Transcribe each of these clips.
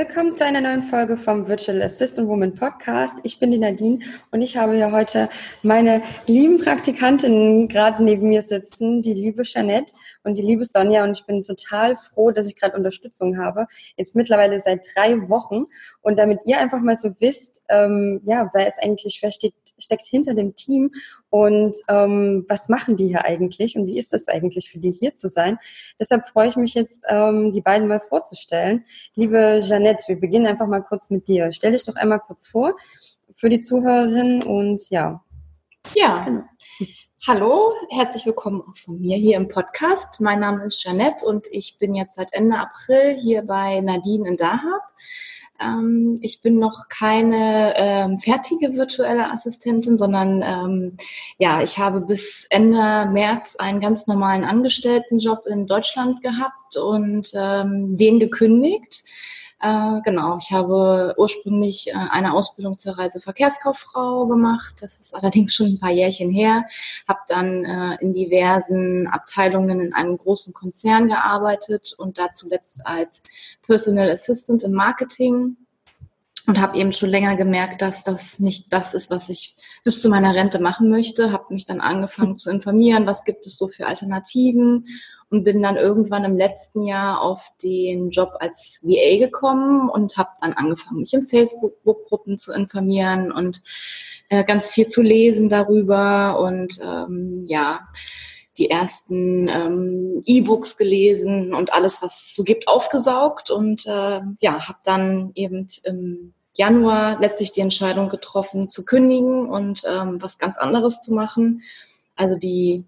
Good Willkommen zu einer neuen Folge vom Virtual Assistant Woman Podcast. Ich bin die Nadine und ich habe hier heute meine lieben Praktikantinnen gerade neben mir sitzen, die liebe Jeanette und die liebe Sonja und ich bin total froh, dass ich gerade Unterstützung habe. Jetzt mittlerweile seit drei Wochen und damit ihr einfach mal so wisst, ähm, ja, wer es eigentlich, wer steht, steckt hinter dem Team und ähm, was machen die hier eigentlich und wie ist das eigentlich für die hier zu sein. Deshalb freue ich mich jetzt, ähm, die beiden mal vorzustellen. Liebe Jeanette, wir beginnen einfach mal kurz mit dir. Stell dich doch einmal kurz vor für die Zuhörerinnen und ja. Ja, genau. Hallo, herzlich willkommen auch von mir hier im Podcast. Mein Name ist Jeanette und ich bin jetzt seit Ende April hier bei Nadine in Dahab. Ähm, ich bin noch keine ähm, fertige virtuelle Assistentin, sondern ähm, ja, ich habe bis Ende März einen ganz normalen Angestelltenjob in Deutschland gehabt und ähm, den gekündigt. Äh, genau, ich habe ursprünglich äh, eine Ausbildung zur Reiseverkehrskauffrau gemacht. Das ist allerdings schon ein paar Jährchen her. Habe dann äh, in diversen Abteilungen in einem großen Konzern gearbeitet und da zuletzt als Personal Assistant im Marketing und habe eben schon länger gemerkt, dass das nicht das ist, was ich bis zu meiner Rente machen möchte. Habe mich dann angefangen zu informieren, was gibt es so für Alternativen und bin dann irgendwann im letzten Jahr auf den Job als VA gekommen und habe dann angefangen, mich in Facebook-Gruppen zu informieren und äh, ganz viel zu lesen darüber und ähm, ja, die ersten ähm, E-Books gelesen und alles, was es so gibt, aufgesaugt und äh, ja, habe dann eben im Januar letztlich die Entscheidung getroffen, zu kündigen und ähm, was ganz anderes zu machen. Also die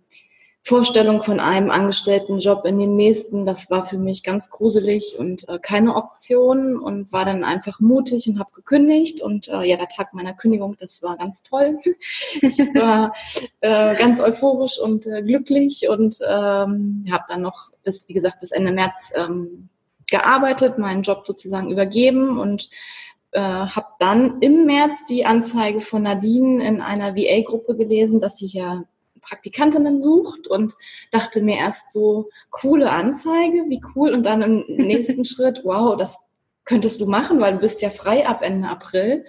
Vorstellung von einem Angestelltenjob in den nächsten, das war für mich ganz gruselig und äh, keine Option und war dann einfach mutig und habe gekündigt und äh, ja, der Tag meiner Kündigung, das war ganz toll. ich war äh, ganz euphorisch und äh, glücklich und ähm, habe dann noch bis, wie gesagt, bis Ende März ähm, gearbeitet, meinen Job sozusagen übergeben und äh, habe dann im März die Anzeige von Nadine in einer VA-Gruppe gelesen, dass sie ja Praktikantinnen sucht und dachte mir erst so, coole Anzeige, wie cool. Und dann im nächsten Schritt, wow, das könntest du machen, weil du bist ja frei ab Ende April.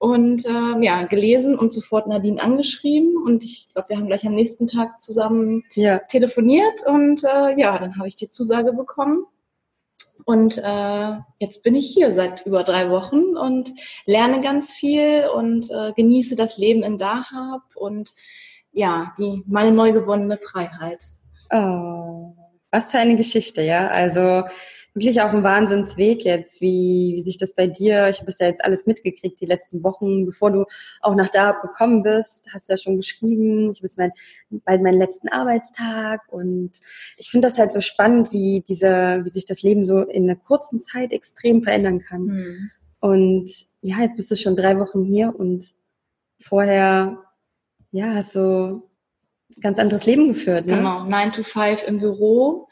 Und äh, ja, gelesen und sofort Nadine angeschrieben. Und ich glaube, wir haben gleich am nächsten Tag zusammen ja. telefoniert. Und äh, ja, dann habe ich die Zusage bekommen. Und äh, jetzt bin ich hier seit über drei Wochen und lerne ganz viel und äh, genieße das Leben in Dahab und ja, die, meine neu gewonnene Freiheit. Oh, was für eine Geschichte, ja. Also wirklich auch ein Wahnsinnsweg jetzt, wie, wie sich das bei dir, ich habe das ja jetzt alles mitgekriegt die letzten Wochen, bevor du auch nach da gekommen bist, hast du ja schon geschrieben, ich habe mein, bald meinen letzten Arbeitstag und ich finde das halt so spannend, wie diese, wie sich das Leben so in einer kurzen Zeit extrem verändern kann. Mhm. Und ja, jetzt bist du schon drei Wochen hier und vorher ja, hast so ganz anderes Leben geführt. Ne? Genau, 9 to 5 im Büro.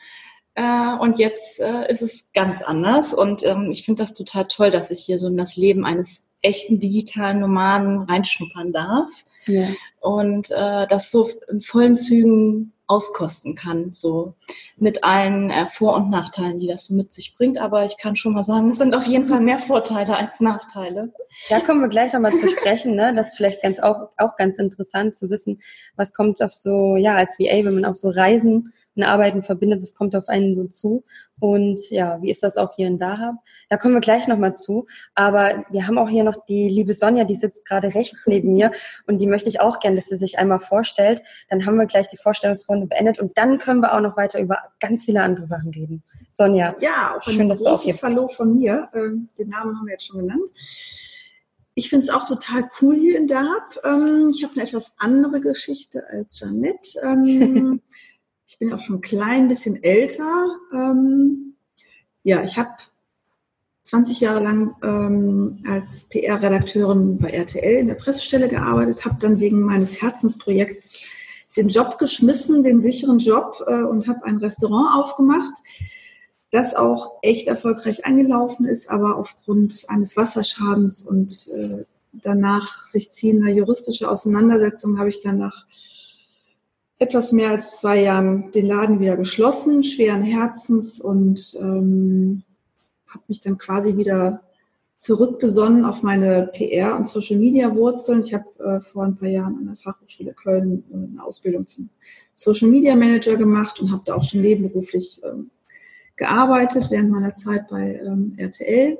Äh, und jetzt äh, ist es ganz anders. Und ähm, ich finde das total toll, dass ich hier so in das Leben eines echten digitalen Nomaden reinschnuppern darf. Ja. Und äh, das so in vollen Zügen auskosten kann, so mit allen äh, Vor- und Nachteilen, die das so mit sich bringt. Aber ich kann schon mal sagen, es sind auf jeden Fall mehr Vorteile als Nachteile. Da kommen wir gleich nochmal zu sprechen. Ne? Das ist vielleicht ganz auch, auch ganz interessant zu wissen, was kommt auf so, ja, als VA, wenn man auf so Reisen und Arbeiten verbindet, was kommt auf einen so zu und ja, wie ist das auch hier in Dahab? Da kommen wir gleich nochmal zu. Aber wir haben auch hier noch die liebe Sonja, die sitzt gerade rechts neben mir und die möchte ich auch gerne, dass sie sich einmal vorstellt. Dann haben wir gleich die Vorstellungsrunde beendet und dann können wir auch noch weiter über ganz viele andere Sachen reden. Sonja, ja, auch ein schön, dass du auch hier bist. Hallo von mir. Ähm, den Namen haben wir jetzt schon genannt. ich finde es auch total cool hier in Dahab. Ähm, ich habe eine etwas andere Geschichte als Janette. Ich bin auch schon ein klein bisschen älter. Ähm, ja, ich habe 20 Jahre lang ähm, als PR-Redakteurin bei RTL in der Pressestelle gearbeitet, habe dann wegen meines Herzensprojekts den Job geschmissen, den sicheren Job äh, und habe ein Restaurant aufgemacht, das auch echt erfolgreich angelaufen ist, aber aufgrund eines Wasserschadens und äh, danach sich ziehender juristischer Auseinandersetzung habe ich dann nach etwas mehr als zwei Jahren den Laden wieder geschlossen, schweren Herzens und ähm, habe mich dann quasi wieder zurückbesonnen auf meine PR- und Social-Media-Wurzeln. Ich habe äh, vor ein paar Jahren an der Fachhochschule Köln äh, eine Ausbildung zum Social-Media-Manager gemacht und habe da auch schon nebenberuflich ähm, gearbeitet während meiner Zeit bei ähm, RTL.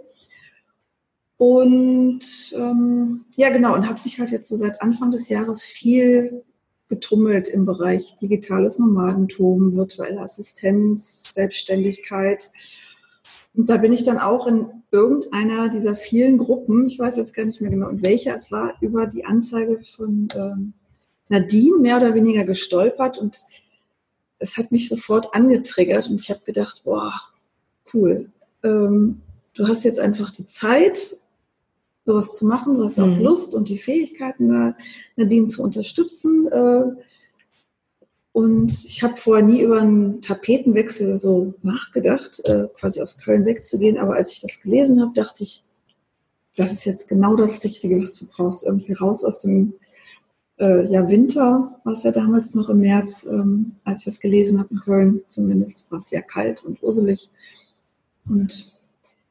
Und ähm, ja, genau, und habe mich halt jetzt so seit Anfang des Jahres viel getummelt im Bereich digitales Nomadentum, virtuelle Assistenz, Selbstständigkeit und da bin ich dann auch in irgendeiner dieser vielen Gruppen, ich weiß jetzt gar nicht mehr genau, in welcher es war, über die Anzeige von ähm, Nadine mehr oder weniger gestolpert und es hat mich sofort angetriggert und ich habe gedacht, boah, cool. Ähm, du hast jetzt einfach die Zeit, sowas zu machen, du hast auch mhm. Lust und die Fähigkeiten, Nadine zu unterstützen. Äh, und ich habe vorher nie über einen Tapetenwechsel so nachgedacht, äh, quasi aus Köln wegzugehen. Aber als ich das gelesen habe, dachte ich, das ist jetzt genau das Richtige, was du brauchst. Irgendwie raus aus dem äh, ja, Winter, war es ja damals noch im März, ähm, als ich das gelesen habe in Köln. Zumindest war es sehr kalt und uselig. Und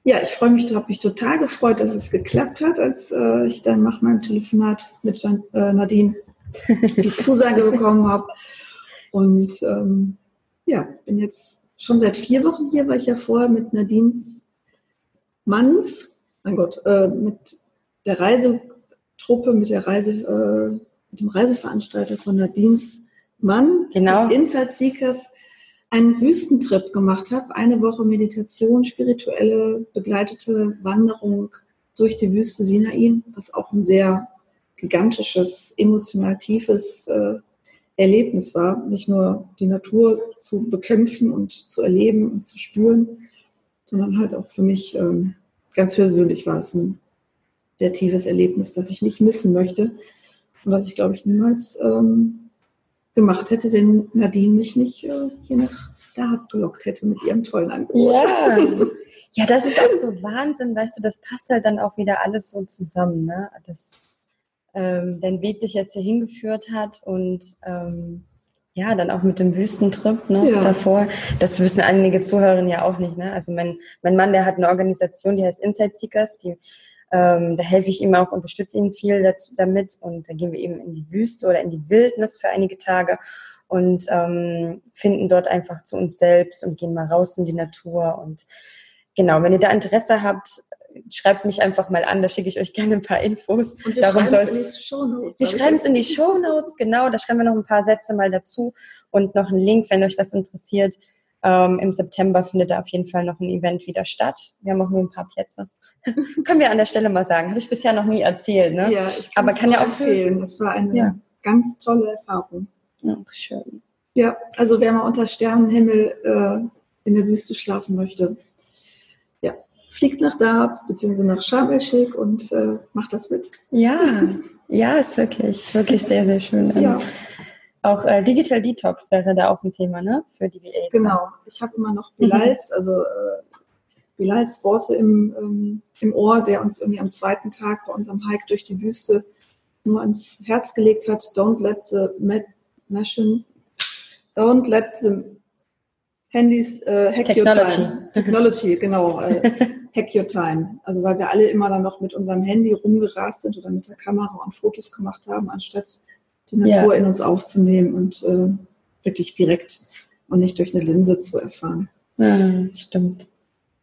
ja, ich freue mich, habe mich total gefreut, dass es geklappt hat, als äh, ich dann nach meinem Telefonat mit äh, Nadine die Zusage bekommen habe. Und ähm, ja, bin jetzt schon seit vier Wochen hier, weil ich ja vorher mit Nadines Manns, mein Gott, äh, mit der Reisetruppe, mit der Reise, äh, mit dem Reiseveranstalter von Nadines Mann, genau. Inside Seekers, einen Wüstentrip gemacht habe. Eine Woche Meditation, spirituelle, begleitete Wanderung durch die Wüste Sinai, was auch ein sehr gigantisches, emotional tiefes äh, Erlebnis war, nicht nur die Natur zu bekämpfen und zu erleben und zu spüren, sondern halt auch für mich ähm, ganz persönlich war es ein sehr tiefes Erlebnis, das ich nicht missen möchte und was ich, glaube ich, niemals ähm, gemacht hätte, wenn Nadine mich nicht äh, hier nach da gelockt hätte mit ihrem tollen Angebot. Ja. ja, das ist auch so Wahnsinn, weißt du, das passt halt dann auch wieder alles so zusammen. Ne? Das ähm, dein Weg dich jetzt hier hingeführt hat und ähm, ja, dann auch mit dem Wüstentrip ne, ja. davor. Das wissen einige Zuhörerinnen ja auch nicht. Ne? Also mein, mein Mann, der hat eine Organisation, die heißt Inside Seekers. Die, ähm, da helfe ich ihm auch, unterstütze ihn viel dazu, damit. Und da gehen wir eben in die Wüste oder in die Wildnis für einige Tage und ähm, finden dort einfach zu uns selbst und gehen mal raus in die Natur. Und genau, wenn ihr da Interesse habt, schreibt mich einfach mal an, da schicke ich euch gerne ein paar Infos. Und wir Darum schreiben es in die Shownotes. Wir schreiben es in die Shownotes, genau, da schreiben wir noch ein paar Sätze mal dazu und noch einen Link, wenn euch das interessiert. Ähm, Im September findet da auf jeden Fall noch ein Event wieder statt. Wir haben auch nur ein paar Plätze. Können wir an der Stelle mal sagen. Habe ich bisher noch nie erzählt, ne? Ja, ich Aber kann ja auch empfehlen. Das war eine ja. ganz tolle Erfahrung. Ja, schön. Ja, also wer mal unter Sternenhimmel äh, in der Wüste schlafen möchte, fliegt nach Darb bzw. nach Sharm el-Sheikh und äh, macht das mit. Ja, ja, ist wirklich, wirklich sehr, sehr schön. Ja. Auch äh, Digital Detox wäre da auch ein Thema, ne? Für die VAs. Genau. Ich habe immer noch Bilals, mhm. also äh, Bilals Worte im, ähm, im Ohr, der uns irgendwie am zweiten Tag bei unserem Hike durch die Wüste nur ans Herz gelegt hat. Don't let the machines, don't let the Handys äh, hack Technology. your time. Technology, genau. Äh, hack your time. Also weil wir alle immer dann noch mit unserem Handy rumgerast sind oder mit der Kamera und Fotos gemacht haben, anstatt die Natur ja. in uns aufzunehmen und äh, wirklich direkt und nicht durch eine Linse zu erfahren. Ja, stimmt.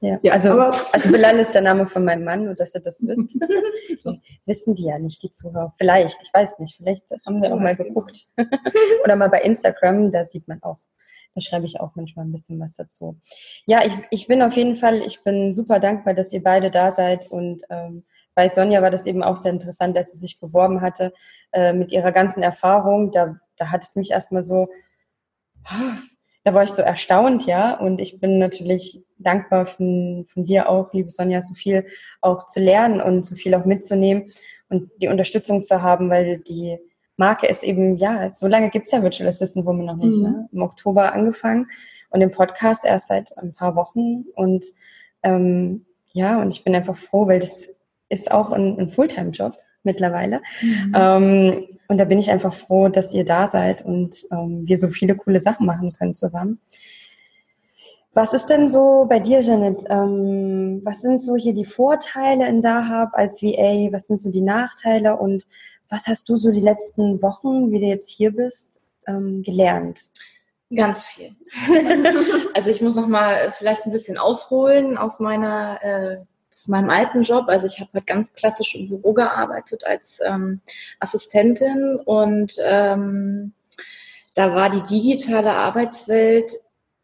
Ja, ja also, also Bilal ist der Name von meinem Mann, nur dass ihr das wisst. Wissen die ja nicht, die Zuhörer. Vielleicht, ich weiß nicht, vielleicht haben wir auch mal geguckt. Oder mal bei Instagram, da sieht man auch da schreibe ich auch manchmal ein bisschen was dazu. Ja, ich, ich bin auf jeden Fall, ich bin super dankbar, dass ihr beide da seid und ähm, bei Sonja war das eben auch sehr interessant, dass sie sich beworben hatte äh, mit ihrer ganzen Erfahrung. Da, da hat es mich erstmal so, da war ich so erstaunt, ja. Und ich bin natürlich dankbar von, von dir auch, liebe Sonja, so viel auch zu lernen und so viel auch mitzunehmen und die Unterstützung zu haben, weil die Marke ist eben, ja, so lange gibt es ja Virtual Assistant Woman noch nicht. Mhm. Ne? Im Oktober angefangen und den Podcast erst seit ein paar Wochen. Und ähm, ja, und ich bin einfach froh, weil das ist auch ein, ein Fulltime-Job mittlerweile. Mhm. Ähm, und da bin ich einfach froh, dass ihr da seid und ähm, wir so viele coole Sachen machen können zusammen. Was ist denn so bei dir, Janet? Ähm, was sind so hier die Vorteile in Dahab als VA? Was sind so die Nachteile? Und was hast du so die letzten Wochen, wie du jetzt hier bist, ähm, gelernt? Ganz viel. also ich muss noch mal vielleicht ein bisschen ausholen aus meiner äh, aus meinem alten Job. Also ich habe halt ganz klassisch im Büro gearbeitet als ähm, Assistentin und ähm, da war die digitale Arbeitswelt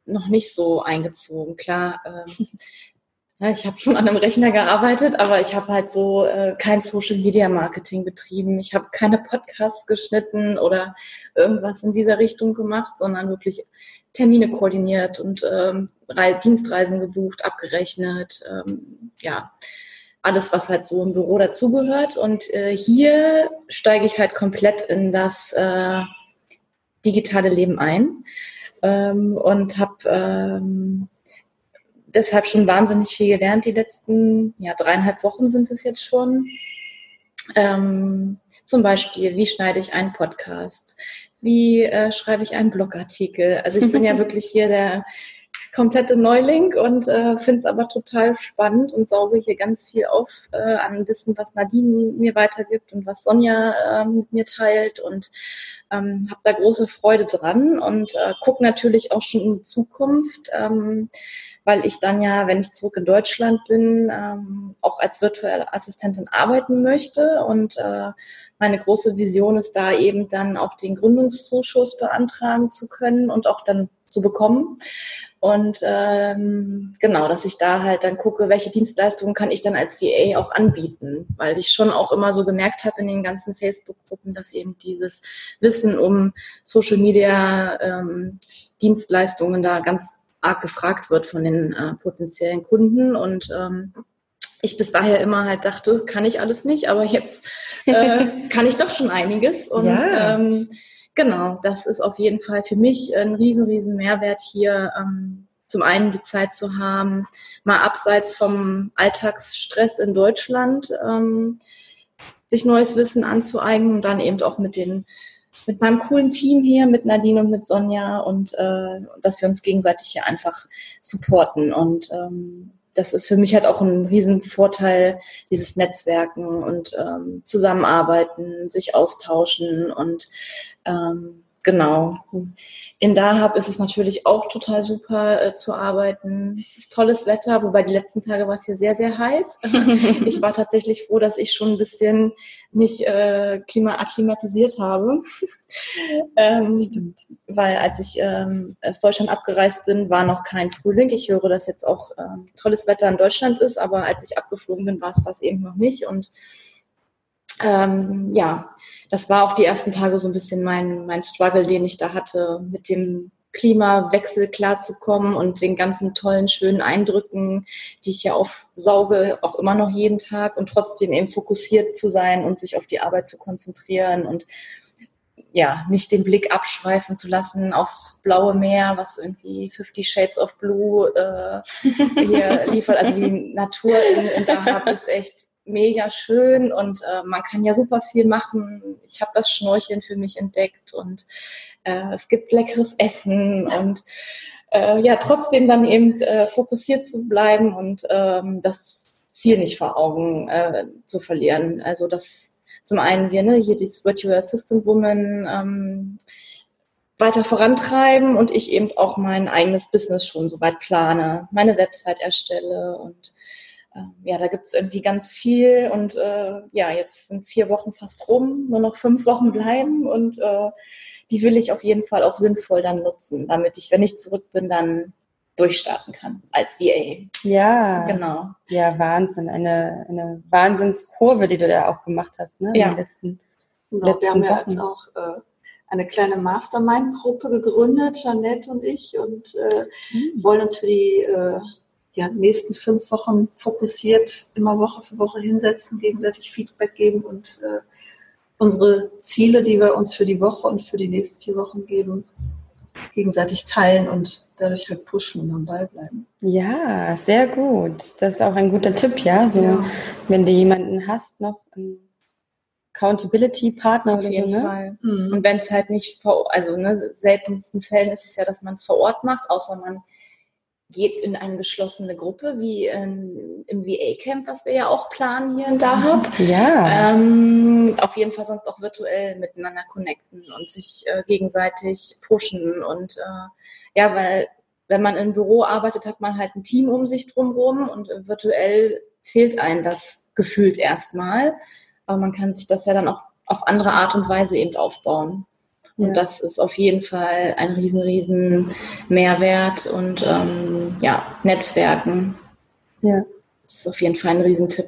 noch nicht so eingezogen. Klar, ähm, ja, ich habe schon an einem Rechner gearbeitet, aber ich habe halt so äh, kein Social Media Marketing betrieben. Ich habe keine Podcasts geschnitten oder irgendwas in dieser Richtung gemacht, sondern wirklich Termine koordiniert und ähm, Dienstreisen gebucht, abgerechnet, ähm, ja, alles, was halt so im Büro dazugehört. Und äh, hier steige ich halt komplett in das äh, digitale Leben ein ähm, und habe ähm, deshalb schon wahnsinnig viel gelernt. Die letzten ja, dreieinhalb Wochen sind es jetzt schon. Ähm, zum Beispiel, wie schneide ich einen Podcast? Wie äh, schreibe ich einen Blogartikel? Also ich bin ja wirklich hier der komplette Neuling und äh, finde es aber total spannend und sauge hier ganz viel auf äh, an Wissen, was Nadine mir weitergibt und was Sonja äh, mit mir teilt und ähm, habe da große Freude dran und äh, gucke natürlich auch schon in die Zukunft, ähm, weil ich dann ja, wenn ich zurück in Deutschland bin, ähm, auch als virtuelle Assistentin arbeiten möchte und äh, meine große Vision ist da eben dann auch den Gründungszuschuss beantragen zu können und auch dann zu bekommen. Und ähm, genau, dass ich da halt dann gucke, welche Dienstleistungen kann ich dann als VA auch anbieten, weil ich schon auch immer so gemerkt habe in den ganzen Facebook-Gruppen, dass eben dieses Wissen um Social Media ähm, Dienstleistungen da ganz arg gefragt wird von den äh, potenziellen Kunden. Und ähm, ich bis daher immer halt dachte, kann ich alles nicht, aber jetzt äh, kann ich doch schon einiges. Und ja. ähm, Genau, das ist auf jeden Fall für mich ein riesen, riesen Mehrwert hier. Ähm, zum einen die Zeit zu haben, mal abseits vom Alltagsstress in Deutschland, ähm, sich neues Wissen anzueignen und dann eben auch mit den mit meinem coolen Team hier, mit Nadine und mit Sonja und äh, dass wir uns gegenseitig hier einfach supporten. Und ähm, das ist für mich halt auch ein Riesenvorteil, dieses Netzwerken und ähm, Zusammenarbeiten, sich austauschen und ähm, genau. In Dahab ist es natürlich auch total super äh, zu arbeiten. Es ist tolles Wetter, wobei die letzten Tage war es hier sehr, sehr heiß. ich war tatsächlich froh, dass ich schon ein bisschen mich äh, klima akklimatisiert habe. ähm, Stimmt. Weil als ich ähm, aus Deutschland abgereist bin, war noch kein Frühling. Ich höre, dass jetzt auch ähm, tolles Wetter in Deutschland ist, aber als ich abgeflogen bin, war es das eben noch nicht. Und ähm, ja, das war auch die ersten Tage so ein bisschen mein, mein Struggle, den ich da hatte, mit dem Klimawechsel klarzukommen und den ganzen tollen, schönen Eindrücken, die ich ja aufsauge, auch immer noch jeden Tag und trotzdem eben fokussiert zu sein und sich auf die Arbeit zu konzentrieren und ja, nicht den Blick abschweifen zu lassen aufs blaue Meer, was irgendwie 50 Shades of Blue äh, hier liefert. Also die Natur in, in Dahab ist echt mega schön und äh, man kann ja super viel machen. Ich habe das Schnorcheln für mich entdeckt und äh, es gibt leckeres Essen und äh, ja, trotzdem dann eben äh, fokussiert zu bleiben und ähm, das Ziel nicht vor Augen äh, zu verlieren. Also das zum einen wir, ne, hier dieses Virtual Assistant Woman ähm, weiter vorantreiben und ich eben auch mein eigenes Business schon soweit plane, meine Website erstelle und ja, da gibt es irgendwie ganz viel und äh, ja, jetzt sind vier Wochen fast rum, nur noch fünf Wochen bleiben und äh, die will ich auf jeden Fall auch sinnvoll dann nutzen, damit ich, wenn ich zurück bin, dann durchstarten kann als VA. Ja. Genau. Ja, Wahnsinn. Eine, eine Wahnsinnskurve, die du da auch gemacht hast, ne? Ja. In den letzten, Genau, wir letzten haben ja Wochen. jetzt auch äh, eine kleine Mastermind-Gruppe gegründet, Janette und ich, und äh, wollen uns für die äh, ja, nächsten fünf Wochen fokussiert immer Woche für Woche hinsetzen, gegenseitig Feedback geben und äh, unsere Ziele, die wir uns für die Woche und für die nächsten vier Wochen geben, gegenseitig teilen und dadurch halt pushen und am Ball bleiben. Ja, sehr gut. Das ist auch ein guter Tipp, ja. So, Ja. wenn du jemanden hast, noch einen Accountability-Partner oder so, jeden ne? Fall. Mhm. Und wenn es halt nicht vor, also ne, seltensten Fällen ist es ja, dass man es vor Ort macht, außer man geht in eine geschlossene Gruppe, wie ähm, im VA-Camp, was wir ja auch planen hier in Dahab. Ja. Ähm, auf jeden Fall sonst auch virtuell miteinander connecten und sich äh, gegenseitig pushen. Und äh, ja, weil wenn man im Büro arbeitet, hat man halt ein Team um sich drumherum und äh, virtuell fehlt einem das gefühlt erstmal. Aber man kann sich das ja dann auch auf andere Art und Weise eben aufbauen. Und Ja. das ist auf jeden Fall ein riesen, riesen Mehrwert und ähm, ja, Netzwerken. ja. Das ist auf jeden Fall ein Riesentipp.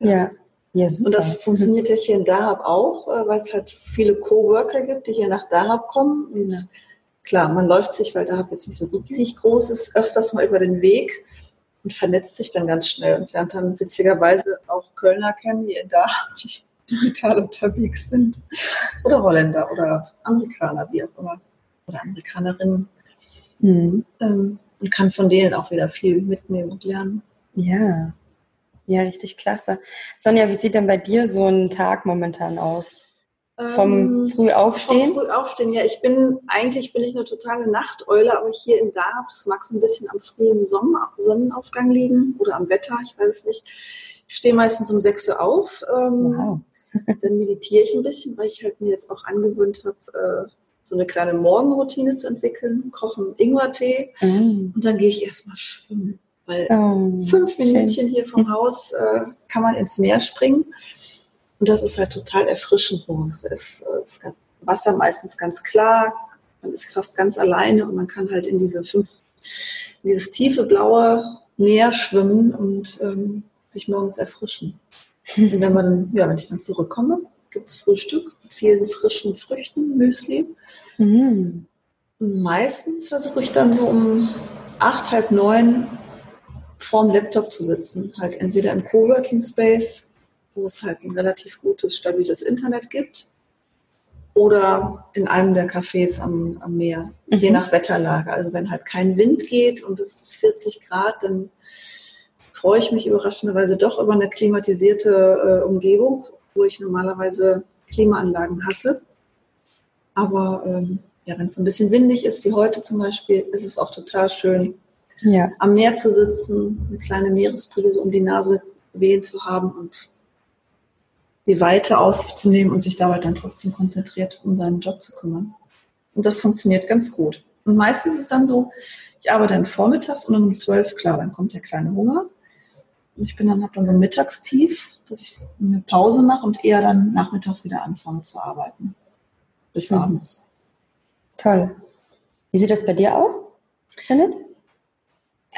Ja. Ja, super. Und das funktioniert ja hier in Dahab auch, äh, weil es halt viele Coworker gibt, die hier nach Dahab kommen. Und Ja. klar, man läuft sich, weil Dahab jetzt nicht so riesig groß ist, öfters mal über den Weg und vernetzt sich dann ganz schnell und lernt dann witzigerweise auch Kölner kennen, die in Dahab, die digital unterwegs sind. Oder Holländer oder Amerikaner, wie auch immer. Oder Amerikanerinnen. Mhm. Ähm, und kann von denen auch wieder viel mitnehmen und lernen. Ja. Ja, richtig klasse. Sonja, wie sieht denn bei dir so ein Tag momentan aus? Vom Ähm, Frühaufstehen? Vom Frühaufstehen, ja. Ich bin, eigentlich bin ich eine totale Nachteule, aber hier in das mag so ein bisschen am frühen Sommer, Sonnenaufgang liegen oder am Wetter, ich weiß es nicht. Ich stehe meistens um 6 Uhr auf. Ähm, Wow. Dann meditiere ich ein bisschen, weil ich halt mir jetzt auch angewöhnt habe, äh, so eine kleine Morgenroutine zu entwickeln. Koche einen Ingwertee Mhm. und dann gehe ich erstmal schwimmen. Weil Oh, fünf schön. Minütchen hier vom Haus äh, kann man ins Meer springen. Und das ist halt total erfrischend morgens. Es ist, äh, das ganz- Wasser meistens ganz klar, man ist fast ganz alleine und man kann halt in diese fünf, in dieses tiefe blaue Meer schwimmen und ähm, sich morgens erfrischen. Und wenn man ja, wenn ich dann zurückkomme, gibt es Frühstück mit vielen frischen Früchten, Müsli. Mhm. Meistens versuche ich dann so um acht, halb neun vorm Laptop zu sitzen. Halt entweder im Coworking Space, wo es halt ein relativ gutes, stabiles Internet gibt, oder in einem der Cafés am, am Meer, je Mhm. nach Wetterlage. Also wenn halt kein Wind geht und es ist 40 Grad, dann freue ich mich überraschenderweise doch über eine klimatisierte äh, Umgebung, wo ich normalerweise Klimaanlagen hasse. Aber ähm, ja, wenn es ein bisschen windig ist, wie heute zum Beispiel, ist es auch total schön, Ja. am Meer zu sitzen, eine kleine Meeresbrise um die Nase wehen zu haben und die Weite aufzunehmen und sich dabei dann trotzdem konzentriert um seinen Job zu kümmern. Und das funktioniert ganz gut. Und meistens ist es dann so, ich arbeite dann vormittags und um zwölf, klar, dann kommt der kleine Hunger. Und ich bin dann, habe dann so ein Mittagstief, dass ich eine Pause mache und eher dann nachmittags wieder anfange zu arbeiten. Bis Mhm. abends. Toll. Wie sieht das bei dir aus, Janet?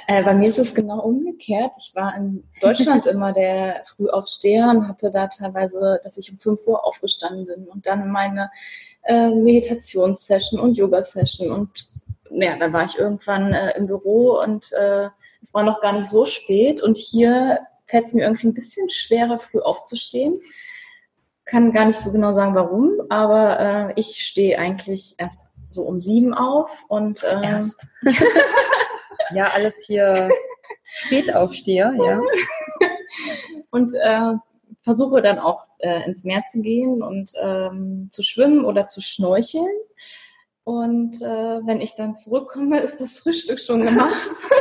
Äh, bei mir ist es genau umgekehrt. Ich war in Deutschland immer der Frühaufsteher und hatte da teilweise, dass ich um 5 Uhr aufgestanden bin und dann meine äh, Meditationssession und Yoga-Session und ja, dann war ich irgendwann äh, im Büro und äh, es war noch gar nicht so spät und hier fällt es mir irgendwie ein bisschen schwerer, früh aufzustehen. Kann gar nicht so genau sagen, warum, aber äh, ich stehe eigentlich erst so um sieben auf und äh, Erst. ja, alles hier Spätaufsteher, ja. und äh, versuche dann auch äh, ins Meer zu gehen und ähm, zu schwimmen oder zu schnorcheln. Und äh, wenn ich dann zurückkomme, ist das Frühstück schon gemacht.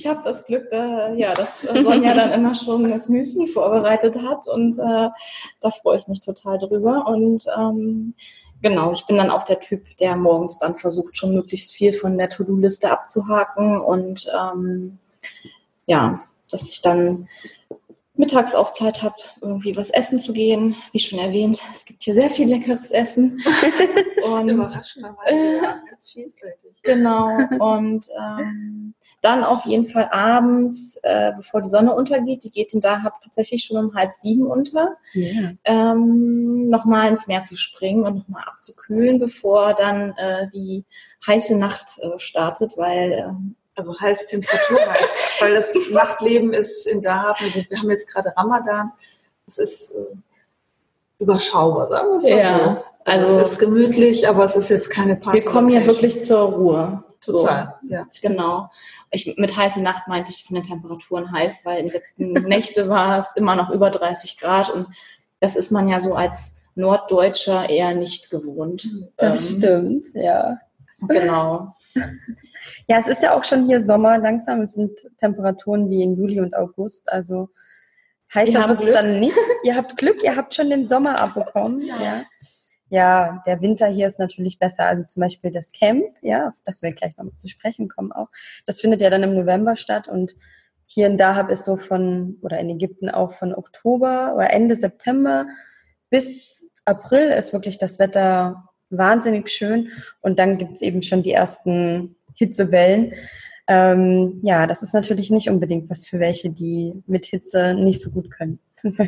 ich habe das Glück, da, ja, dass äh, Sonja dann immer schon das Müsli vorbereitet hat und äh, da freue ich mich total drüber. Und ähm, genau, ich bin dann auch der Typ, der morgens dann versucht, schon möglichst viel von der To-Do-Liste abzuhaken und ähm, ja, dass ich dann mittags auch Zeit habt, irgendwie was essen zu gehen. Wie schon erwähnt, es gibt hier sehr viel leckeres Essen. und, Überraschenderweise, ja, ganz vielfältig. Genau. Und ähm, dann auf jeden Fall abends, äh, bevor die Sonne untergeht, die geht in Dahab tatsächlich schon um halb sieben unter, Ja. ähm, nochmal ins Meer zu springen und nochmal abzukühlen, bevor dann äh, die heiße Nacht äh, startet, weil ähm, Also heiß Temperatur heiß, weil das Nachtleben ist in Dahab, wir haben jetzt gerade Ramadan, es ist äh, überschaubar, sagen wir es mal Ja, so. also- es ist gemütlich, aber es ist jetzt keine Party. wir kommen ja wirklich zur Ruhe. So. total. Ja, stimmt. Genau. Ich, mit heiße Nacht meinte ich von den Temperaturen heiß, weil in den letzten Nächte war es immer noch über 30 Grad und das ist man ja so als Norddeutscher eher nicht gewohnt. Das Ähm, stimmt, ja. Genau. Ja, es ist ja auch schon hier Sommer langsam. Es sind Temperaturen wie in Juli und August. Also heißer wird es dann nicht. Ihr habt Glück, ihr habt schon den Sommer abbekommen. Ja. ja, der Winter hier ist natürlich besser. Also zum Beispiel das Camp, ja, auf das wir gleich noch zu sprechen kommen auch. Das findet ja dann im November statt und hier in Dahab ist so von, oder in Ägypten auch von Oktober oder Ende September bis April ist wirklich das Wetter wahnsinnig schön und dann gibt's eben schon die ersten Hitzewellen. Ähm, ja, das ist natürlich nicht unbedingt was für welche, die mit Hitze nicht so gut können.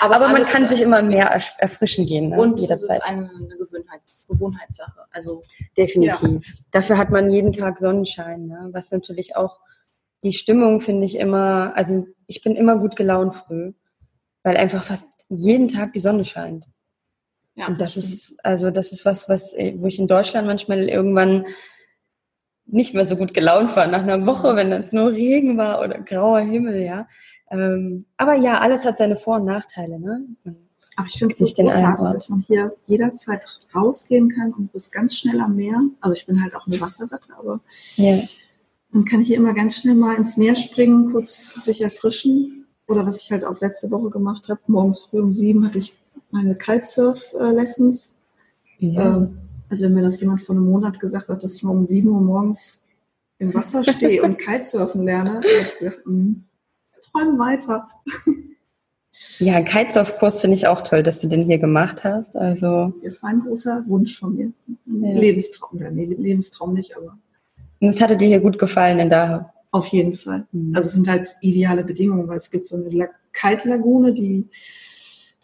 Aber, man alles- kann sich immer mehr erf- erfrischen gehen. Ne? und jederzeit. ist eine, Gewohnheits, Gewohnheitssache. Also Definitiv. Dafür hat man jeden Tag Sonnenschein, ne? was natürlich auch die Stimmung finde ich immer, also ich bin immer gut gelaunt früh, weil einfach fast jeden Tag die Sonne scheint. Ja, Und das ist, also das ist was, was, äh, wo ich in Deutschland manchmal irgendwann nicht mehr so gut gelaunt war nach einer Woche, wenn es nur Regen war oder grauer Himmel, ja. Ähm, aber ja, alles hat seine Vor- und Nachteile, ne? Aber ich finde es so großartig, dass man hier jederzeit rausgehen kann und bist ganz schnell am Meer. Also ich bin halt auch eine Wasserratte, aber Ja. man kann hier immer ganz schnell mal ins Meer springen, kurz sich erfrischen. Oder was ich halt auch letzte Woche gemacht habe, morgens früh um sieben hatte ich meine Kitesurf-Lessons. ja. Ähm, Also wenn mir das jemand vor einem Monat gesagt hat, dass ich mal um sieben Uhr morgens im Wasser stehe und Kitesurfen lerne, hätte ich gesagt, hm, träum weiter. Ja, einen Kitesurf-Kurs finde ich auch toll, dass du den hier gemacht hast. Also, Das war ein großer Wunsch von mir. Ja. Lebenstraum, oder nee, Lebenstraum nicht, aber und es hatte dir hier gut gefallen in Dahab. auf jeden Fall. Mhm. Also es sind halt ideale Bedingungen, weil es gibt so eine La- Kite-Lagune, die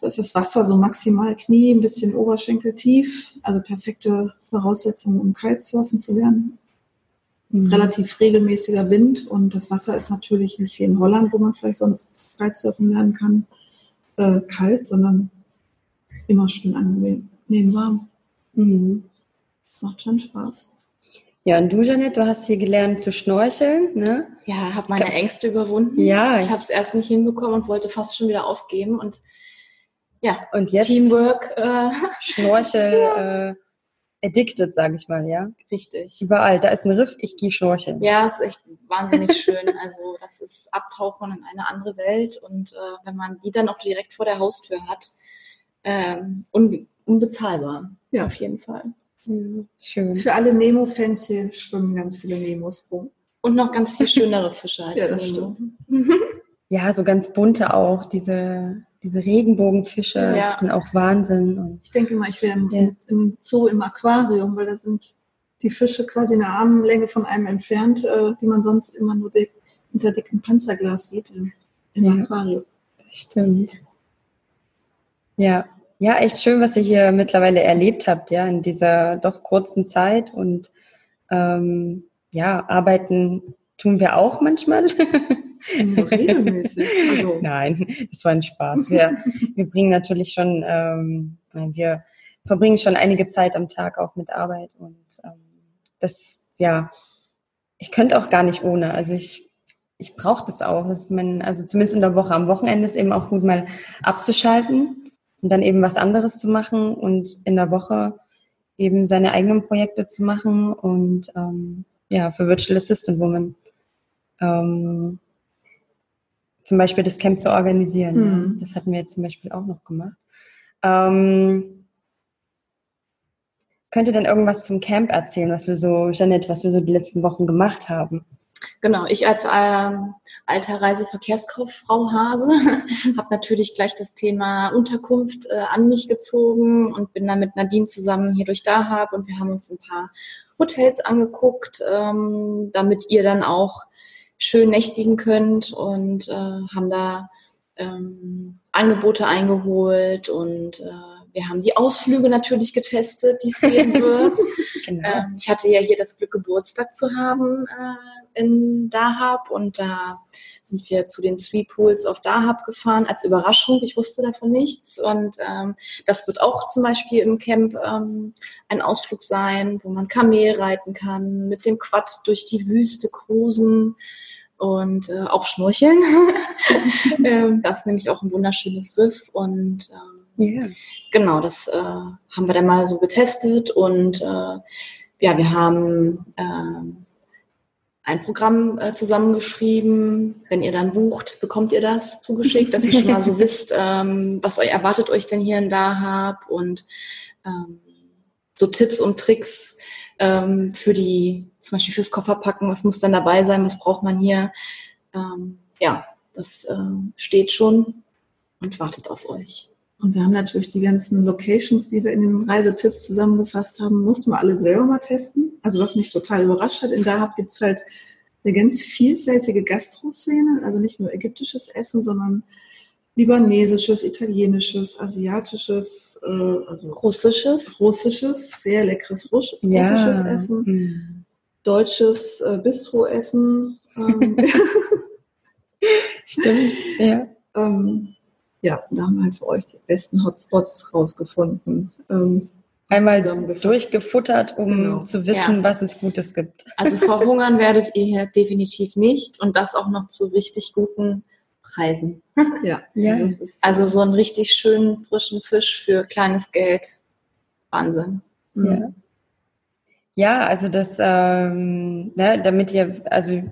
da ist das Wasser so maximal Knie, ein bisschen Oberschenkel tief, also perfekte Voraussetzungen, um Kitesurfen zu lernen. Mhm. Relativ regelmäßiger Wind und das Wasser ist natürlich nicht wie in Holland, wo man vielleicht sonst Kitesurfen lernen kann, äh, kalt, sondern immer schön angenehm warm. Mhm. Macht schon Spaß. Ja, und du, Janet, du hast hier gelernt zu schnorcheln, ne? Ja, habe meine Ängste überwunden. Ja, ich ich- habe es erst nicht hinbekommen und wollte fast schon wieder aufgeben. Und ja, Und jetzt Teamwork, äh, Schnorchel äh, addicted, sage ich mal, ja. wichtig. Überall, da ist ein Riff, ich gehe schnorcheln. Ja, ist echt wahnsinnig schön. Also das ist Abtauchen in eine andere Welt und äh, wenn man die dann auch direkt vor der Haustür hat, ähm, un unbezahlbar. Ja. Auf jeden Fall. Mhm. Schön. Für alle Nemo-Fans hier schwimmen ganz viele Nemos rum. Und noch ganz viel schönere Fische als Ja, das Nemo. Ja, so ganz bunte auch, diese, diese Regenbogenfische, Ja. sind auch Wahnsinn. Und Ich denke mal, ich wäre im, Ja. im Zoo im Aquarium, weil da sind die Fische quasi eine Armlänge von einem entfernt, äh, die man sonst immer nur dick, unter dickem Panzerglas sieht im, im Ja. Aquarium. das stimmt. Ja. Ja, echt schön, was ihr hier mittlerweile erlebt habt, ja, in dieser doch kurzen Zeit. Und ähm, ja, arbeiten tun wir auch manchmal. Regelmäßig. Also, Nein, das war ein Spaß. Wir, wir bringen natürlich schon, ähm, wir verbringen schon einige Zeit am Tag auch mit Arbeit und ähm, das, ja, ich könnte auch gar nicht ohne. Also ich, ich brauche das auch. Dass man, also zumindest in der Woche. Am Wochenende ist eben auch gut, mal abzuschalten und dann eben was anderes zu machen und in der Woche eben seine eigenen Projekte zu machen und ähm, ja, für Virtual Assistant Woman ähm, zum Beispiel das Camp zu organisieren. Mhm. Ja. Das hatten wir jetzt zum Beispiel auch noch gemacht. Ähm, könnt ihr denn irgendwas zum Camp erzählen, was wir so, Janet, was wir so die letzten Wochen gemacht haben? Genau, ich als ähm, alter Reiseverkehrskauffrau Hase habe natürlich gleich das Thema Unterkunft äh, an mich gezogen und bin dann mit Nadine zusammen hier durch Dahab und wir haben uns ein paar Hotels angeguckt, ähm, damit ihr dann auch schön nächtigen könnt und äh, haben da ähm, Angebote eingeholt und äh, wir haben die Ausflüge natürlich getestet, die es geben wird. genau. ähm, ich hatte ja hier das Glück, Geburtstag zu haben äh, in Dahab und da sind wir zu den Three Pools auf Dahab gefahren als Überraschung. Ich wusste davon nichts und ähm, das wird auch zum Beispiel im Camp ähm, ein Ausflug sein, wo man Kamel reiten kann, mit dem Quad durch die Wüste cruisen und äh, auch schnorcheln. ähm, das ist nämlich auch ein wunderschönes Riff und ähm, yeah. genau, das äh, haben wir dann mal so getestet und äh, ja, wir haben äh, ein Programm äh, zusammengeschrieben. Wenn ihr dann bucht, bekommt ihr das zugeschickt, dass ihr schon mal so wisst, ähm, was euch erwartet euch denn hier und da habt und ähm, so Tipps und Tricks ähm, für die, zum Beispiel fürs Kofferpacken, was muss dann dabei sein, was braucht man hier. Ähm, ja, das äh, steht schon und wartet auf euch. Und wir haben natürlich die ganzen Locations, die wir in den Reisetipps zusammengefasst haben, mussten wir alle selber mal testen. Also was mich total überrascht hat, in Dahab gibt es halt eine ganz vielfältige Gastroszene, also nicht nur ägyptisches Essen, sondern libanesisches, italienisches, asiatisches, äh, also russisches, russisches, sehr leckeres Russ ja. russisches Essen, mhm. deutsches äh, Bistro-Essen. Ähm, Stimmt, ja. Ähm, ja, da haben wir halt für euch die besten Hotspots rausgefunden. Ähm, Einmal durchgefuttert, um genau. zu wissen, ja. was es Gutes gibt. Also verhungern werdet ihr hier definitiv nicht und das auch noch zu richtig guten Preisen. Ja, ja. also so einen richtig schönen frischen Fisch für kleines Geld. Wahnsinn. Mhm. Ja. Ja, also das, ähm, ne, damit ihr, also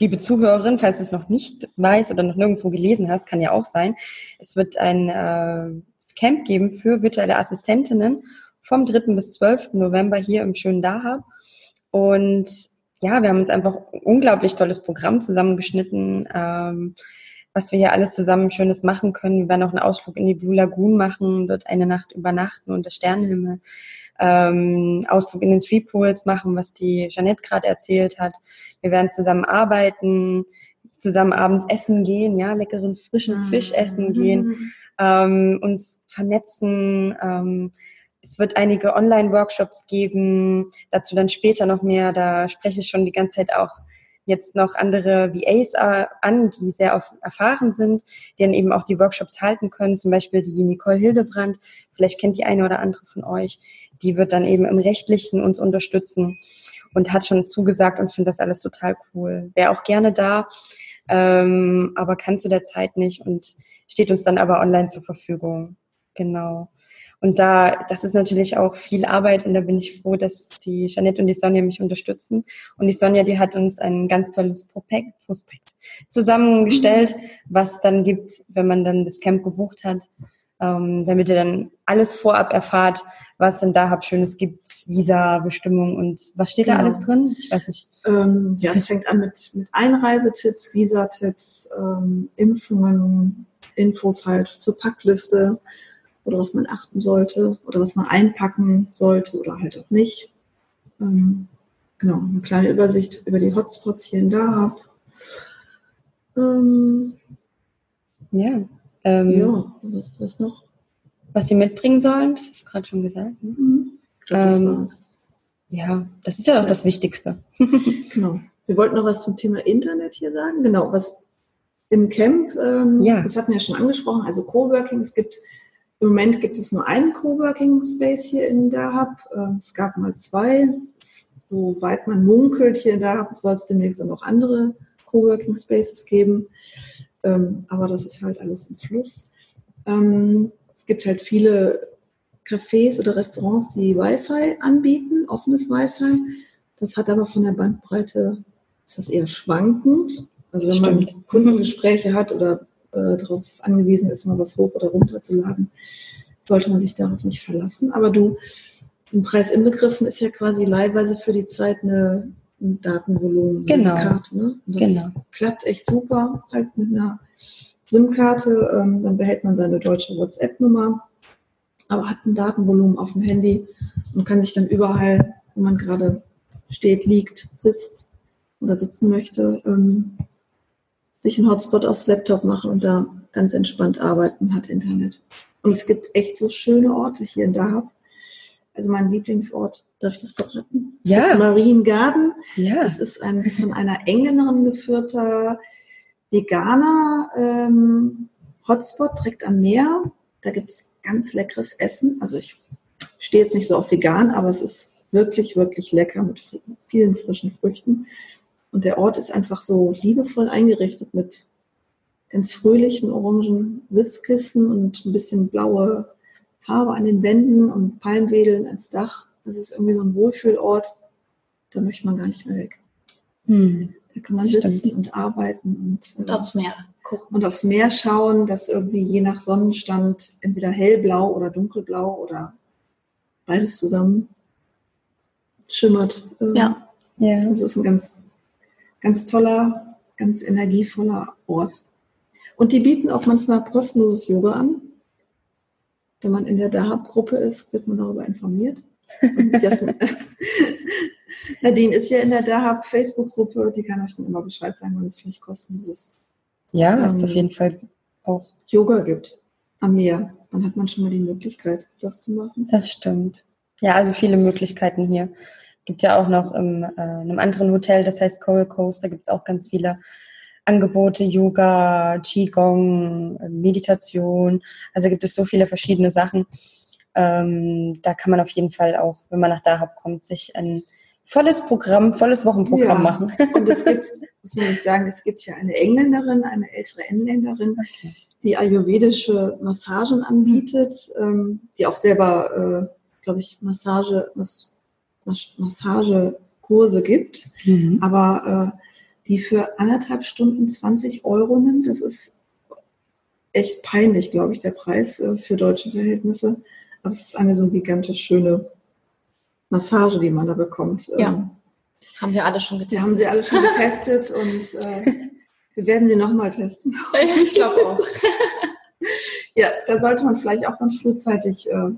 liebe Zuhörerin, falls du es noch nicht weißt oder noch nirgendwo gelesen hast, kann ja auch sein, es wird ein äh, Camp geben für virtuelle Assistentinnen vom 3. bis 12. November hier im schönen Dahab. Und ja, wir haben uns einfach ein unglaublich tolles Programm zusammengeschnitten, ähm, was wir hier alles zusammen Schönes machen können. Wir werden auch einen Ausflug in die Blue Lagoon machen, dort eine Nacht übernachten unter Sternenhimmel ähm, Ausflug in den Three Pools machen, was die Jeanette gerade erzählt hat. Wir werden zusammen arbeiten, zusammen abends essen gehen, ja, leckeren frischen mhm. Fisch essen gehen, ähm, uns vernetzen. Ähm, es wird einige Online-Workshops geben, dazu dann später noch mehr. Da spreche ich schon die ganze Zeit auch jetzt noch andere VAs äh, an, die sehr erfahren sind, die dann eben auch die Workshops halten können. Zum Beispiel die Nicole Hildebrand, vielleicht kennt die eine oder andere von euch, die wird dann eben im Rechtlichen uns unterstützen und hat schon zugesagt und finde das alles total cool. Wäre auch gerne da, ähm, aber kann zu der Zeit nicht und steht uns dann aber online zur Verfügung. Genau. Und da, das ist natürlich auch viel Arbeit und da bin ich froh, dass die Jeanette und die Sonja mich unterstützen. Und die Sonja, die hat uns ein ganz tolles Prospekt, Prospekt zusammengestellt, was dann gibt, wenn man dann das Camp gebucht hat, ähm, damit ihr dann alles vorab erfahrt, was denn da habt Schönes gibt, Visa-Bestimmung und was steht genau. da alles drin? Ich weiß nicht. Ähm, ja, es fängt an mit, mit Einreisetipps, Visatipps, ähm, Impfungen, Infos halt zur Packliste oder was man achten sollte oder was man einpacken sollte oder halt auch nicht. Ähm, genau, eine kleine Übersicht über die Hotspots hier in Dahab. Ähm, ja. Ähm, ja, was, was, noch? Was sie mitbringen sollen, das ist gerade schon gesagt. Ne? Mhm. Glaub, das ähm, ja, das ist ja auch das Wichtigste. genau. Wir wollten noch was zum Thema Internet hier sagen. Genau, was im Camp, ähm, ja. das hatten wir ja schon angesprochen, also Coworking, es gibt im Moment gibt es nur einen Coworking Space hier in Dahab. Ähm, es gab mal zwei. Soweit man munkelt, hier in Dahab soll es demnächst auch noch andere Coworking Spaces geben. Ähm, aber das ist halt alles im Fluss. Ähm, es gibt halt viele Cafés oder Restaurants, die Wi-Fi anbieten, offenes Wi-Fi. Das hat aber von der Bandbreite, ist das eher schwankend. Also wenn Stimmt. man Kundengespräche hat oder äh, darauf angewiesen ist, mal was hoch oder runter zu laden, sollte man sich darauf nicht verlassen. Aber du, im Preis inbegriffen ist ja quasi leihweise für die Zeit eine ein Datenvolumen, Genau. SIM-Karte. Ne? Und das Genau. klappt echt super, halt mit einer SIM-Karte. Ähm, dann behält man seine deutsche WhatsApp-Nummer, aber hat ein Datenvolumen auf dem Handy und kann sich dann überall, wo man gerade steht, liegt, sitzt oder sitzen möchte, ähm, sich einen Hotspot aufs Laptop machen und da ganz entspannt arbeiten, hat Internet. Und es gibt echt so schöne Orte hier in Dahab. Also mein Lieblingsort, darf ich das verraten? Das Ja. ist Marine Garden. Ja. Das ist ein von einer Engländerin geführter veganer ähm, Hotspot direkt am Meer. Da gibt's ganz leckeres Essen. Also ich stehe jetzt nicht so auf vegan, aber es ist wirklich, wirklich lecker mit vielen frischen Früchten. Und der Ort ist einfach so liebevoll eingerichtet mit ganz fröhlichen orangen Sitzkissen und ein bisschen blaue Farbe an den Wänden und Palmwedeln als Dach. Das ist irgendwie so ein Wohlfühlort. Da möchte man gar nicht mehr weg. Hm. Da kann man sitzen stimmt. und arbeiten und, Und äh, aufs Meer gucken. und aufs Meer schauen, das irgendwie je nach Sonnenstand entweder hellblau oder dunkelblau oder beides zusammen schimmert. Ähm, Ja. Ja. Das ist ein ganz, ganz toller, ganz energievoller Ort. Und die bieten auch manchmal kostenloses Yoga an. Wenn man in der Dahab-Gruppe ist, wird man darüber informiert. Nadine ist ja in der Dahab-Facebook-Gruppe, die kann euch dann immer Bescheid sagen, wenn es vielleicht kostenloses Ja, ist Ähm, auf jeden Fall auch. Yoga gibt am Meer. Dann hat man schon mal die Möglichkeit, das zu machen. Das stimmt. Ja, also viele Möglichkeiten hier. Gibt ja auch noch im, äh, einem anderen Hotel, das heißt Coral Coast, da gibt es auch ganz viele Angebote, Yoga, Qigong, Meditation. Also gibt es so viele verschiedene Sachen. Ähm, da kann man auf jeden Fall auch, wenn man nach Dahab kommt, sich ein volles Programm, volles Wochenprogramm Ja. machen. Und es gibt, das muss ich sagen, es gibt ja eine Engländerin, eine ältere Engländerin, die ayurvedische Massagen anbietet, ähm, die auch selber, äh, glaube ich, Massage, Mas, Mas, Massagekurse gibt, Mhm. aber äh, die für anderthalb Stunden 20 Euro nimmt. Das ist echt peinlich, glaube ich, der Preis äh, für deutsche Verhältnisse. Aber es ist eine so gigantisch schöne Massage, die man da bekommt. Ja. Ähm, Haben wir alle schon getestet. haben sie alle schon getestet und äh, wir werden sie nochmal testen. ich glaube auch. Ja, da sollte man vielleicht auch ganz frühzeitig äh,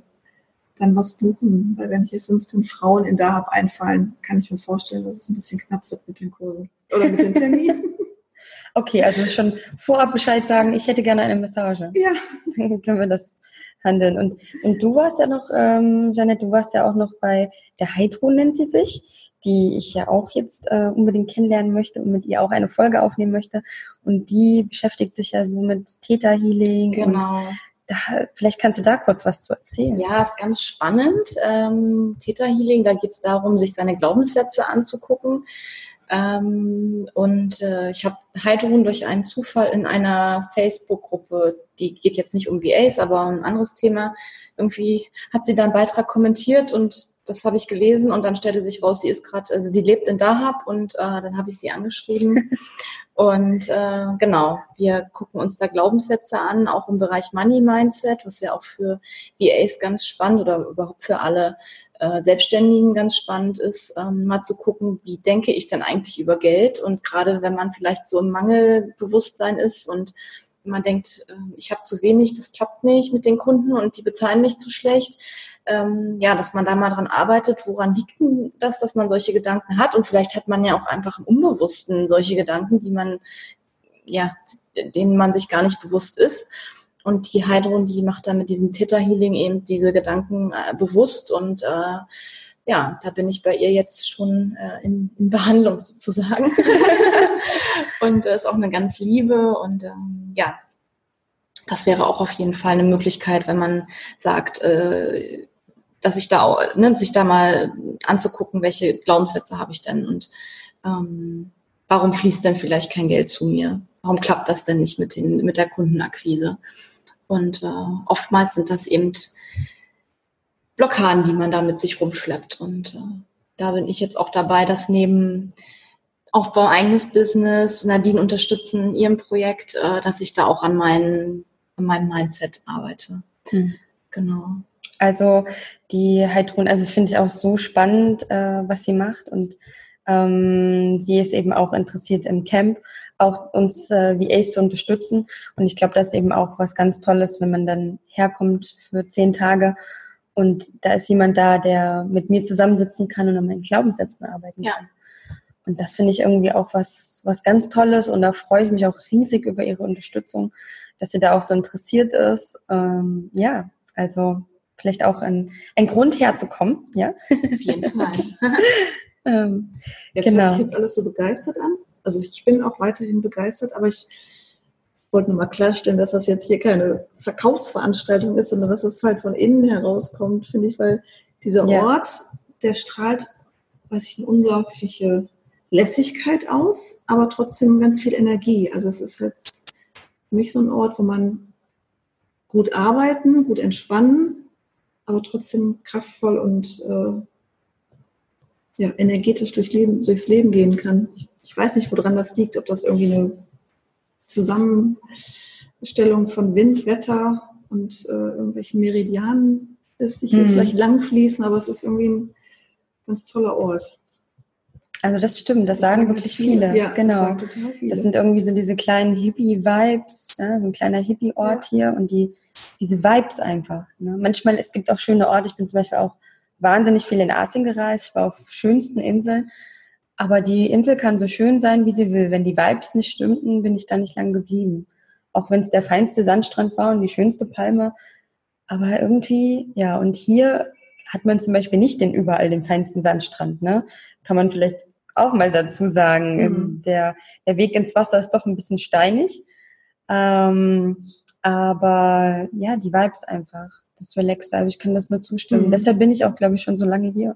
dann was buchen, weil wenn hier 15 Frauen in Dahab einfallen, kann ich mir vorstellen, dass es ein bisschen knapp wird mit den Kursen oder mit den Terminen. Okay, also schon vorab Bescheid sagen, ich hätte gerne eine Massage. ja, Dann können wir das handeln. Und, und du warst ja noch, ähm, Janette, du warst ja auch noch bei der Hydro, nennt die sich, die ich ja auch jetzt äh, unbedingt kennenlernen möchte und mit ihr auch eine Folge aufnehmen möchte. Und die beschäftigt sich ja so mit Theta Healing. Und Genau. Da, vielleicht kannst du da kurz was zu erzählen. Ja, ist ganz spannend. Ähm, Theta Healing, da geht es darum, sich seine Glaubenssätze anzugucken. Ähm, und äh, ich habe Heidrun durch einen Zufall in einer Facebook-Gruppe, die geht jetzt nicht um VAs, aber um ein anderes Thema. Irgendwie hat sie da einen Beitrag kommentiert und das habe ich gelesen und dann stellte sich raus, sie ist gerade, also sie lebt in Dahab und äh, dann habe ich sie angeschrieben. und äh, genau, wir gucken uns da Glaubenssätze an, auch im Bereich Money Mindset, was ja auch für VAs ganz spannend oder überhaupt für alle äh, Selbstständigen ganz spannend ist, ähm, mal zu gucken, wie denke ich denn eigentlich über Geld und gerade wenn man vielleicht so im Mangelbewusstsein ist und man denkt, äh, ich habe zu wenig, das klappt nicht mit den Kunden und die bezahlen mich zu schlecht, ähm, ja, dass man da mal dran arbeitet, woran liegt denn das, dass man solche Gedanken hat und vielleicht hat man ja auch einfach im Unbewussten solche Gedanken, die man, ja, denen man sich gar nicht bewusst ist. Und die Heidrun, die macht dann mit diesem Theta Healing eben diese Gedanken äh, bewusst und äh, ja, da bin ich bei ihr jetzt schon äh, in, in Behandlung sozusagen. und das ist auch eine ganz liebe und ähm, ja, das wäre auch auf jeden Fall eine Möglichkeit, wenn man sagt, äh, dass ich da auch, ne, sich da mal anzugucken, welche Glaubenssätze habe ich denn und ähm, warum fließt denn vielleicht kein Geld zu mir? Warum klappt das denn nicht mit, den, mit der Kundenakquise? Und äh, oftmals sind das eben Blockaden, die man da mit sich rumschleppt. Und äh, da bin ich jetzt auch dabei, das neben Aufbau eigenes Business, Nadine unterstützen in ihrem Projekt, äh, dass ich da auch an, meinen, an meinem Mindset arbeite. Hm. Genau. Also die Heidrun, also das finde ich auch so spannend, äh, was sie macht und Ähm, sie ist eben auch interessiert im Camp, auch uns äh, VAs zu unterstützen. Und ich glaube, das ist eben auch was ganz Tolles, wenn man dann herkommt für zehn Tage und da ist jemand da, der mit mir zusammensitzen kann und an meinen Glaubenssätzen arbeiten Ja. kann. Und das finde ich irgendwie auch was, was ganz Tolles und da freue ich mich auch riesig über ihre Unterstützung, dass sie da auch so interessiert ist. Ähm, ja, also vielleicht auch ein, ein Grund herzukommen, ja. Auf jeden Fall. Ähm, Jetzt Genau. hört sich jetzt alles so begeistert an. Also ich bin auch weiterhin begeistert, aber ich wollte nur mal klarstellen, dass das jetzt hier keine Verkaufsveranstaltung ist, sondern dass es halt von innen herauskommt, finde ich, weil dieser Ja. Ort, der strahlt, weiß ich, eine unglaubliche Lässigkeit aus, aber trotzdem ganz viel Energie. Also es ist halt für mich so ein Ort, wo man gut arbeiten, gut entspannen, aber trotzdem kraftvoll und äh, ja, energetisch durch Leben, durchs Leben gehen kann. Ich, ich weiß nicht, woran das liegt, ob das irgendwie eine Zusammenstellung von Wind, Wetter und äh, irgendwelchen Meridianen ist, die hier Mhm. vielleicht lang fließen, aber es ist irgendwie ein ganz toller Ort. also das stimmt, das, sagen wirklich viele. Ja, das genau. sagen total viele. Das sind irgendwie so diese kleinen Hippie-Vibes, ja, so ein kleiner Hippie-Ort hier und die, diese Vibes einfach. Ne? Manchmal, es gibt auch schöne Orte. Ich bin zum Beispiel auch wahnsinnig viel in Asien gereist. Ich war auf schönsten Inseln. Aber die Insel kann so schön sein, wie sie will. Wenn die Vibes nicht stimmten, bin ich da nicht lang geblieben. Auch wenn es der feinste Sandstrand war und die schönste Palme. Aber irgendwie, ja, und hier hat man zum Beispiel nicht den überall den feinsten Sandstrand. Ne? Kann man vielleicht auch mal dazu sagen. Mhm. Der, der Weg ins Wasser ist doch ein bisschen steinig. Ähm, aber ja, die Vibes einfach. Das relaxte. Also ich kann das nur zustimmen. Mhm. Deshalb bin ich auch, glaube ich, schon so lange hier.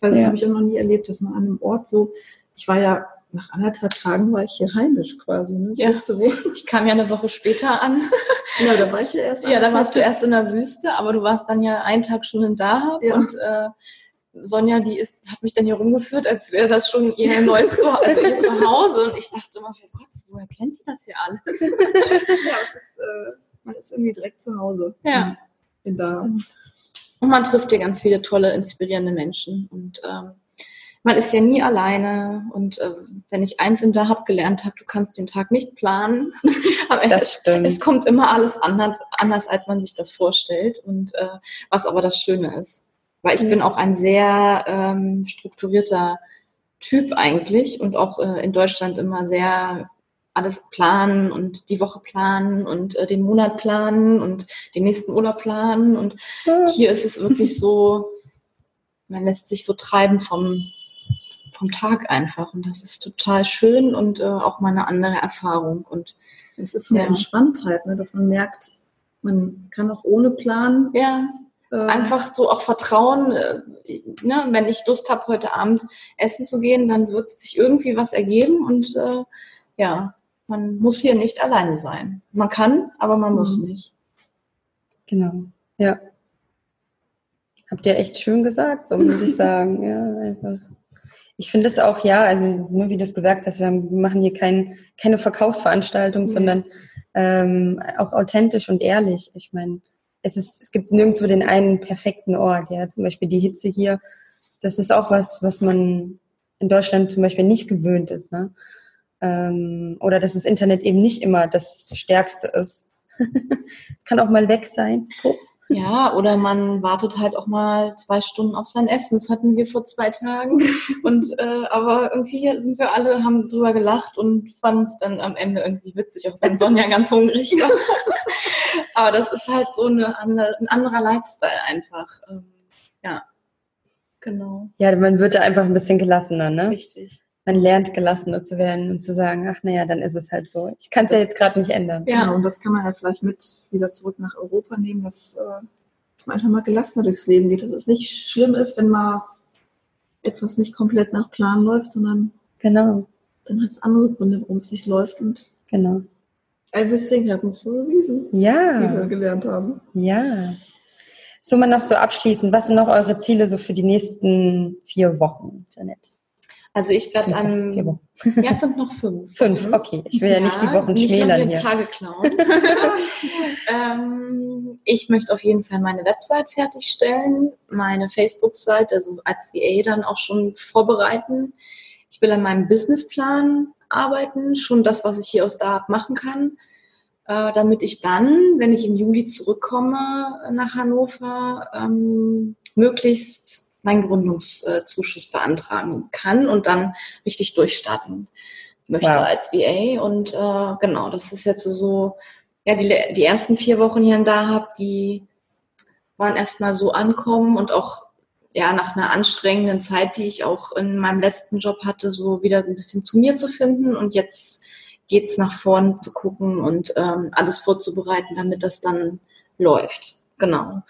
Also das Ja. habe ich auch noch nie erlebt, dass man an einem Ort so, ich war ja nach anderthalb Tagen war ich hier heimisch quasi. Ne? Ich Ja. wusste, wo. Ich kam ja eine Woche später an. Ja, da war ich ja erst. Ja, da warst du erst in der Wüste, aber du warst dann ja einen Tag schon in Dahab Ja. und äh, Sonja, die ist, hat mich dann hier rumgeführt, als wäre das schon ihr neues Zuhause, also ihr Zuhause. Und ich dachte immer so, Gott, woher kennt sie das hier alles? ja, es ist, äh, man ist irgendwie direkt zu Hause. Ja. In da. Und man trifft hier ganz viele tolle, inspirierende Menschen. Und ähm, man ist ja nie alleine. Und äh, wenn ich eins im Dahab gelernt habe, du kannst den Tag nicht planen. aber Das es, stimmt. es kommt immer alles anders, anders, als man sich das vorstellt. Und äh, was aber das Schöne ist. Weil ich Ja. bin auch ein sehr ähm, strukturierter Typ eigentlich und auch äh, in Deutschland immer sehr alles planen und die Woche planen und äh, den Monat planen und den nächsten Urlaub planen. Und hier ist es wirklich so, man lässt sich so treiben vom, vom Tag einfach. Und das ist total schön und äh, auch mal eine andere Erfahrung. Und Es ist so eine Ja. Entspanntheit, ne, dass man merkt, man kann auch ohne Plan ja, äh, einfach so auch Vertrauen, äh, ne, wenn ich Lust habe, heute Abend essen zu gehen, dann wird sich irgendwie was ergeben und äh, ja, man muss hier nicht alleine sein. Man kann, aber man muss Mhm. nicht. Genau. Ja. Habt ihr echt schön gesagt, so muss ich sagen. Ja, einfach. Ich finde es auch, ja, also nur wie du es gesagt hast, wir, haben, wir machen hier kein, keine Verkaufsveranstaltung, Nee. sondern ähm, auch authentisch und ehrlich. Ich meine, es ist, es gibt nirgendwo den einen perfekten Ort, ja. Zum Beispiel die Hitze hier, das ist auch was, was man in Deutschland zum Beispiel nicht gewöhnt ist, ne? Ähm, oder dass das Internet eben nicht immer das Stärkste ist. es kann auch mal weg sein, kurz. Ja, oder man wartet halt auch mal zwei Stunden auf sein Essen. Das hatten wir vor zwei Tagen. Und äh, aber irgendwie sind wir alle, haben drüber gelacht und fanden es dann am Ende irgendwie witzig, auch wenn Sonja ganz hungrig war. aber das ist halt so eine andere, ein anderer Lifestyle einfach. Ähm, ja, genau. Ja, man wird da einfach ein bisschen gelassener, ne? Richtig. Man lernt gelassener zu werden und zu sagen, ach naja, dann ist es halt so. Ich kann es ja jetzt gerade nicht ändern. Ja. Genau, und das kann man ja vielleicht mit wieder zurück nach Europa nehmen, dass, äh, dass man einfach mal gelassener durchs Leben geht. Dass es nicht schlimm ist, wenn mal etwas nicht komplett nach Plan läuft, sondern Genau, dann hat es andere Gründe, warum es nicht läuft. Und genau. everything happens for a reason, wie wir Ja, gelernt haben. ja. So, mal noch so abschließend, was sind noch eure Ziele so für die nächsten vier Wochen, Janet? Also ich werde an. Ja, es sind noch fünf. Fünf, Wochen. okay. Ich will ja, nicht die Wochen nicht schmälern hier. Tage klauen. ähm, ich möchte auf jeden Fall meine Website fertigstellen, meine Facebook-Seite, also als VA dann auch schon vorbereiten. Ich will an meinem Businessplan arbeiten, schon das, was ich hier aus Dahab machen kann, äh, damit ich dann, wenn ich im Juli zurückkomme nach Hannover, ähm, möglichst meinen Gründungszuschuss beantragen kann und dann richtig durchstarten möchte Wow. als VA. Und äh, genau, das ist jetzt so, ja, die, die ersten vier Wochen hier in Dahab, die waren erstmal so ankommen und auch ja nach einer anstrengenden Zeit, die ich auch in meinem letzten Job hatte, so wieder ein bisschen zu mir zu finden. Und jetzt geht's nach vorn zu gucken und ähm, alles vorzubereiten, damit das dann läuft. Genau.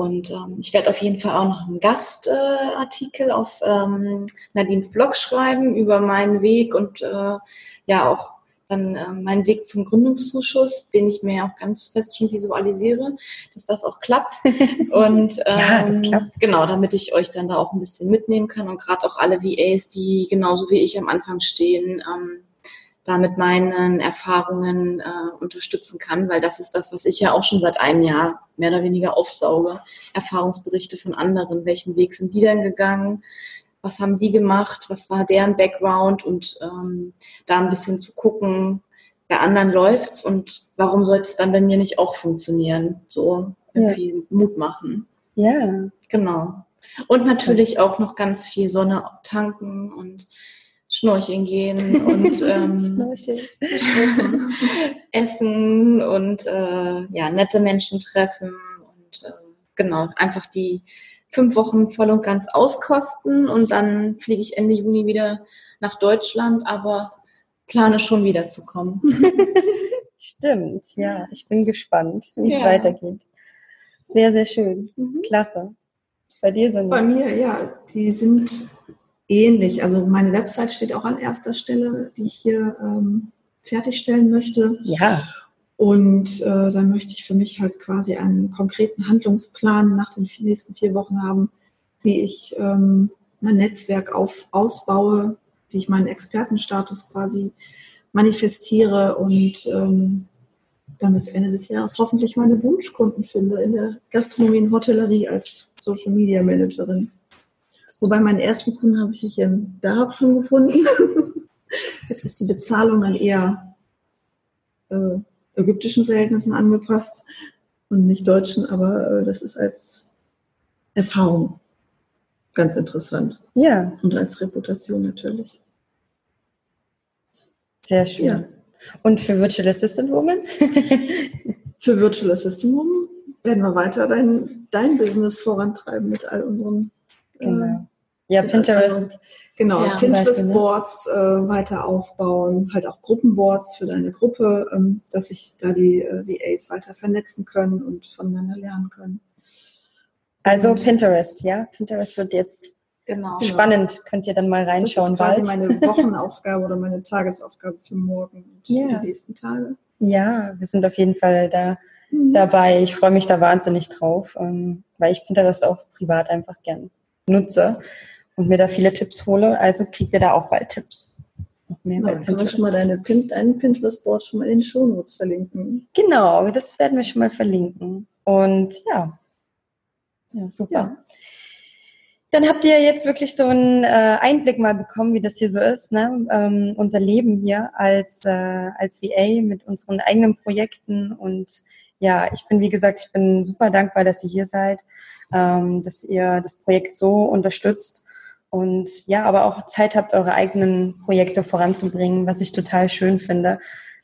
Und ähm, ich werde auf jeden Fall auch noch einen Gastartikel äh, auf ähm, Nadines Blog schreiben über meinen Weg und äh, ja auch dann äh, meinen Weg zum Gründungszuschuss, den ich mir auch ganz fest schon visualisiere, dass das auch klappt. Und ähm, Ja, das klappt. genau, damit ich euch dann da auch ein bisschen mitnehmen kann und gerade auch alle VAs, die genauso wie ich am Anfang stehen, ähm, da mit meinen Erfahrungen äh, unterstützen kann, weil das ist das, was ich ja auch schon seit einem Jahr mehr oder weniger aufsauge. Erfahrungsberichte von anderen. Welchen Weg sind die denn gegangen? Was haben die gemacht? Was war deren Background? Und ähm, da ein bisschen zu gucken, bei anderen läuft's und warum sollte es dann bei mir nicht auch funktionieren? So irgendwie Mut machen. Ja. Genau. Und natürlich auch noch ganz viel Sonne tanken und Schnorcheln gehen und ähm, Schnorcheln. essen, essen und äh, ja, nette Menschen treffen und äh, genau, einfach die fünf Wochen voll und ganz auskosten und dann fliege ich Ende Juni wieder nach Deutschland, aber plane schon wiederzukommen. Stimmt, ja. Ich bin gespannt, wie es Ja. weitergeht. Sehr, sehr schön. Mhm. Klasse. Bei dir, Bei Sonja? mir, ja, die sind ähnlich. Also meine Website steht auch an erster Stelle, die ich hier ähm, fertigstellen möchte. Ja. Und äh, dann möchte ich für mich halt quasi einen konkreten Handlungsplan nach den nächsten vier Wochen haben, wie ich ähm, mein Netzwerk auf, ausbaue, wie ich meinen Expertenstatus quasi manifestiere und ähm, dann bis Ende des Jahres hoffentlich meine Wunschkunden finde in der Gastronomie und Hotellerie als Social Media Managerin. Wobei meinen ersten Kunden habe ich hier in Dahab schon gefunden. Jetzt ist die Bezahlung dann eher äh, ägyptischen Verhältnissen angepasst und nicht deutschen, aber äh, das ist als Erfahrung ganz interessant Ja, und als Reputation natürlich. sehr schön. Ja. Und für Virtual Assistant Woman? Für Virtual Assistant Woman werden wir weiter dein, dein Business vorantreiben mit all unseren äh, Genau. Ja, mit Pinterest. Genau, Ja, Beispiel, ne? Pinterest-Boards äh, weiter aufbauen, halt auch Gruppenboards für deine Gruppe, ähm, dass sich da die äh, VAs weiter vernetzen können und voneinander lernen können. Also Und- Pinterest, ja. Pinterest wird jetzt Genau. Spannend. Könnt ihr dann mal Das reinschauen ist quasi bald. meine Wochenaufgabe oder meine Tagesaufgabe für morgen und Ja. die nächsten Tage. Ja, wir sind auf jeden Fall da Mhm. dabei. Ich freue mich da wahnsinnig drauf, ähm, weil ich Pinterest auch privat einfach gern nutze und mir da viele Tipps hole. Also kriegt ihr da auch bald Tipps. Mehr Ja, dann können wir schon mal deine Pin dein Pinterest-Board schon mal in den Shownotes verlinken. Genau, das werden wir schon mal verlinken. Und ja, ja super. Ja. Dann habt ihr jetzt wirklich so einen äh, Einblick mal bekommen, wie das hier so ist, ne? ähm, unser Leben hier als, äh, als VA mit unseren eigenen Projekten. Und ja, ich bin, wie gesagt, ich bin super dankbar, dass ihr hier seid, ähm, dass ihr das Projekt so unterstützt und ja, aber auch Zeit habt, eure eigenen Projekte voranzubringen, was ich total schön finde,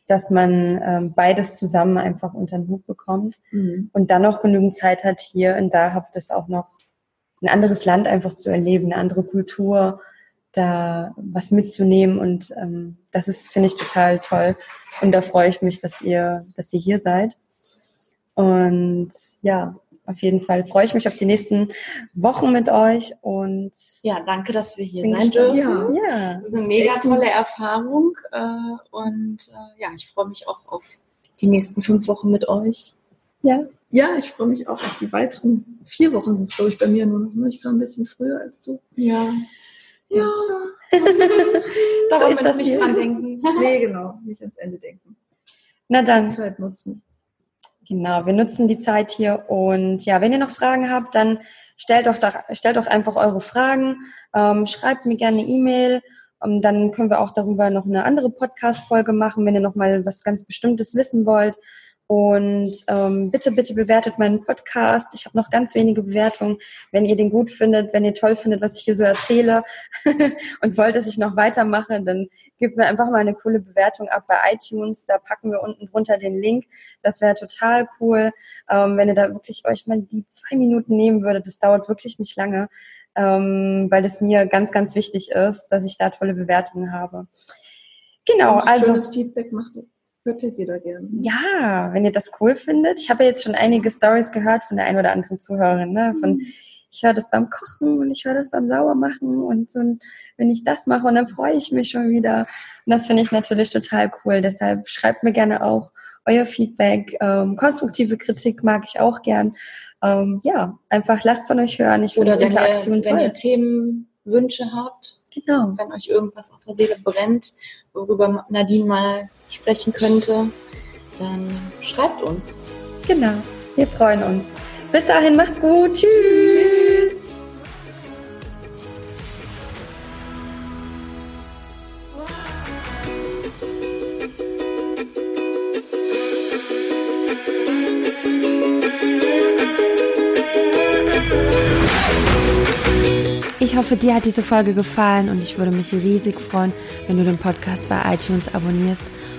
dass man ähm, beides zusammen einfach unter den Hut bekommt Mhm. und dann noch genügend Zeit hat, hier in Dahab das auch noch ein anderes Land einfach zu erleben, eine andere Kultur, da was mitzunehmen. Und ähm, das ist, finde ich, total toll. Und da freue ich mich, dass ihr, dass ihr hier seid. Und ja, auf jeden Fall freue ich mich auf die nächsten Wochen mit euch und Ja, danke, dass wir hier sein gespannt. dürfen. Ja. ja, Das ist eine mega tolle Erfahrung äh, und äh, ja, ich freue mich auch auf die nächsten fünf Wochen mit euch. ja, Ja, ich freue mich auch auf die weiteren vier Wochen, sind es, glaube ich, bei mir nur noch. ne? Ich war ein bisschen früher als du. Ja. Ja, Darum so ist nicht hier. dran denken. nee, genau, nicht ans Ende denken. Na dann. Zeit nutzen. Genau, wir nutzen die Zeit hier und ja, wenn ihr noch Fragen habt, dann stellt doch, da, stellt doch einfach eure Fragen, ähm, schreibt mir gerne eine E-Mail, ähm, dann können wir auch darüber noch eine andere Podcast-Folge machen, wenn ihr noch mal was ganz Bestimmtes wissen wollt. Und ähm, bitte, bitte bewertet meinen Podcast. Ich habe noch ganz wenige Bewertungen. Wenn ihr den gut findet, wenn ihr toll findet, was ich hier so erzähle und wollt, dass ich noch weitermache, dann gebt mir einfach mal eine coole Bewertung ab bei iTunes. Da packen wir unten drunter den Link. Das wäre total cool, ähm, wenn ihr da wirklich euch mal die zwei Minuten nehmen würdet. Das dauert wirklich nicht lange, ähm, weil es mir ganz, ganz wichtig ist, dass ich da tolle Bewertungen habe. Genau, also. Schönes Feedback macht hört jeder gerne. Ja, wenn ihr das cool findet. Ich habe ja jetzt schon einige Stories gehört von der einen oder anderen Zuhörerin, ne? Von mhm. ich höre das beim Kochen und ich höre das beim Sauermachen und so, wenn ich das mache und dann freue ich mich schon wieder. Und das finde ich natürlich total cool. Deshalb schreibt mir gerne auch euer Feedback. Ähm, konstruktive Kritik mag ich auch gern. Ähm, ja, einfach lasst von euch hören. Ich finde Interaktion ihr, toll. Wenn ihr Themenwünsche habt, genau. wenn euch irgendwas auf der Seele brennt, worüber Nadine mal sprechen könnte, dann schreibt uns. Genau, wir freuen uns. Bis dahin, macht's gut. Tschüss. Tschüss. Ich hoffe, dir hat diese Folge gefallen und ich würde mich riesig freuen, wenn du den Podcast bei iTunes abonnierst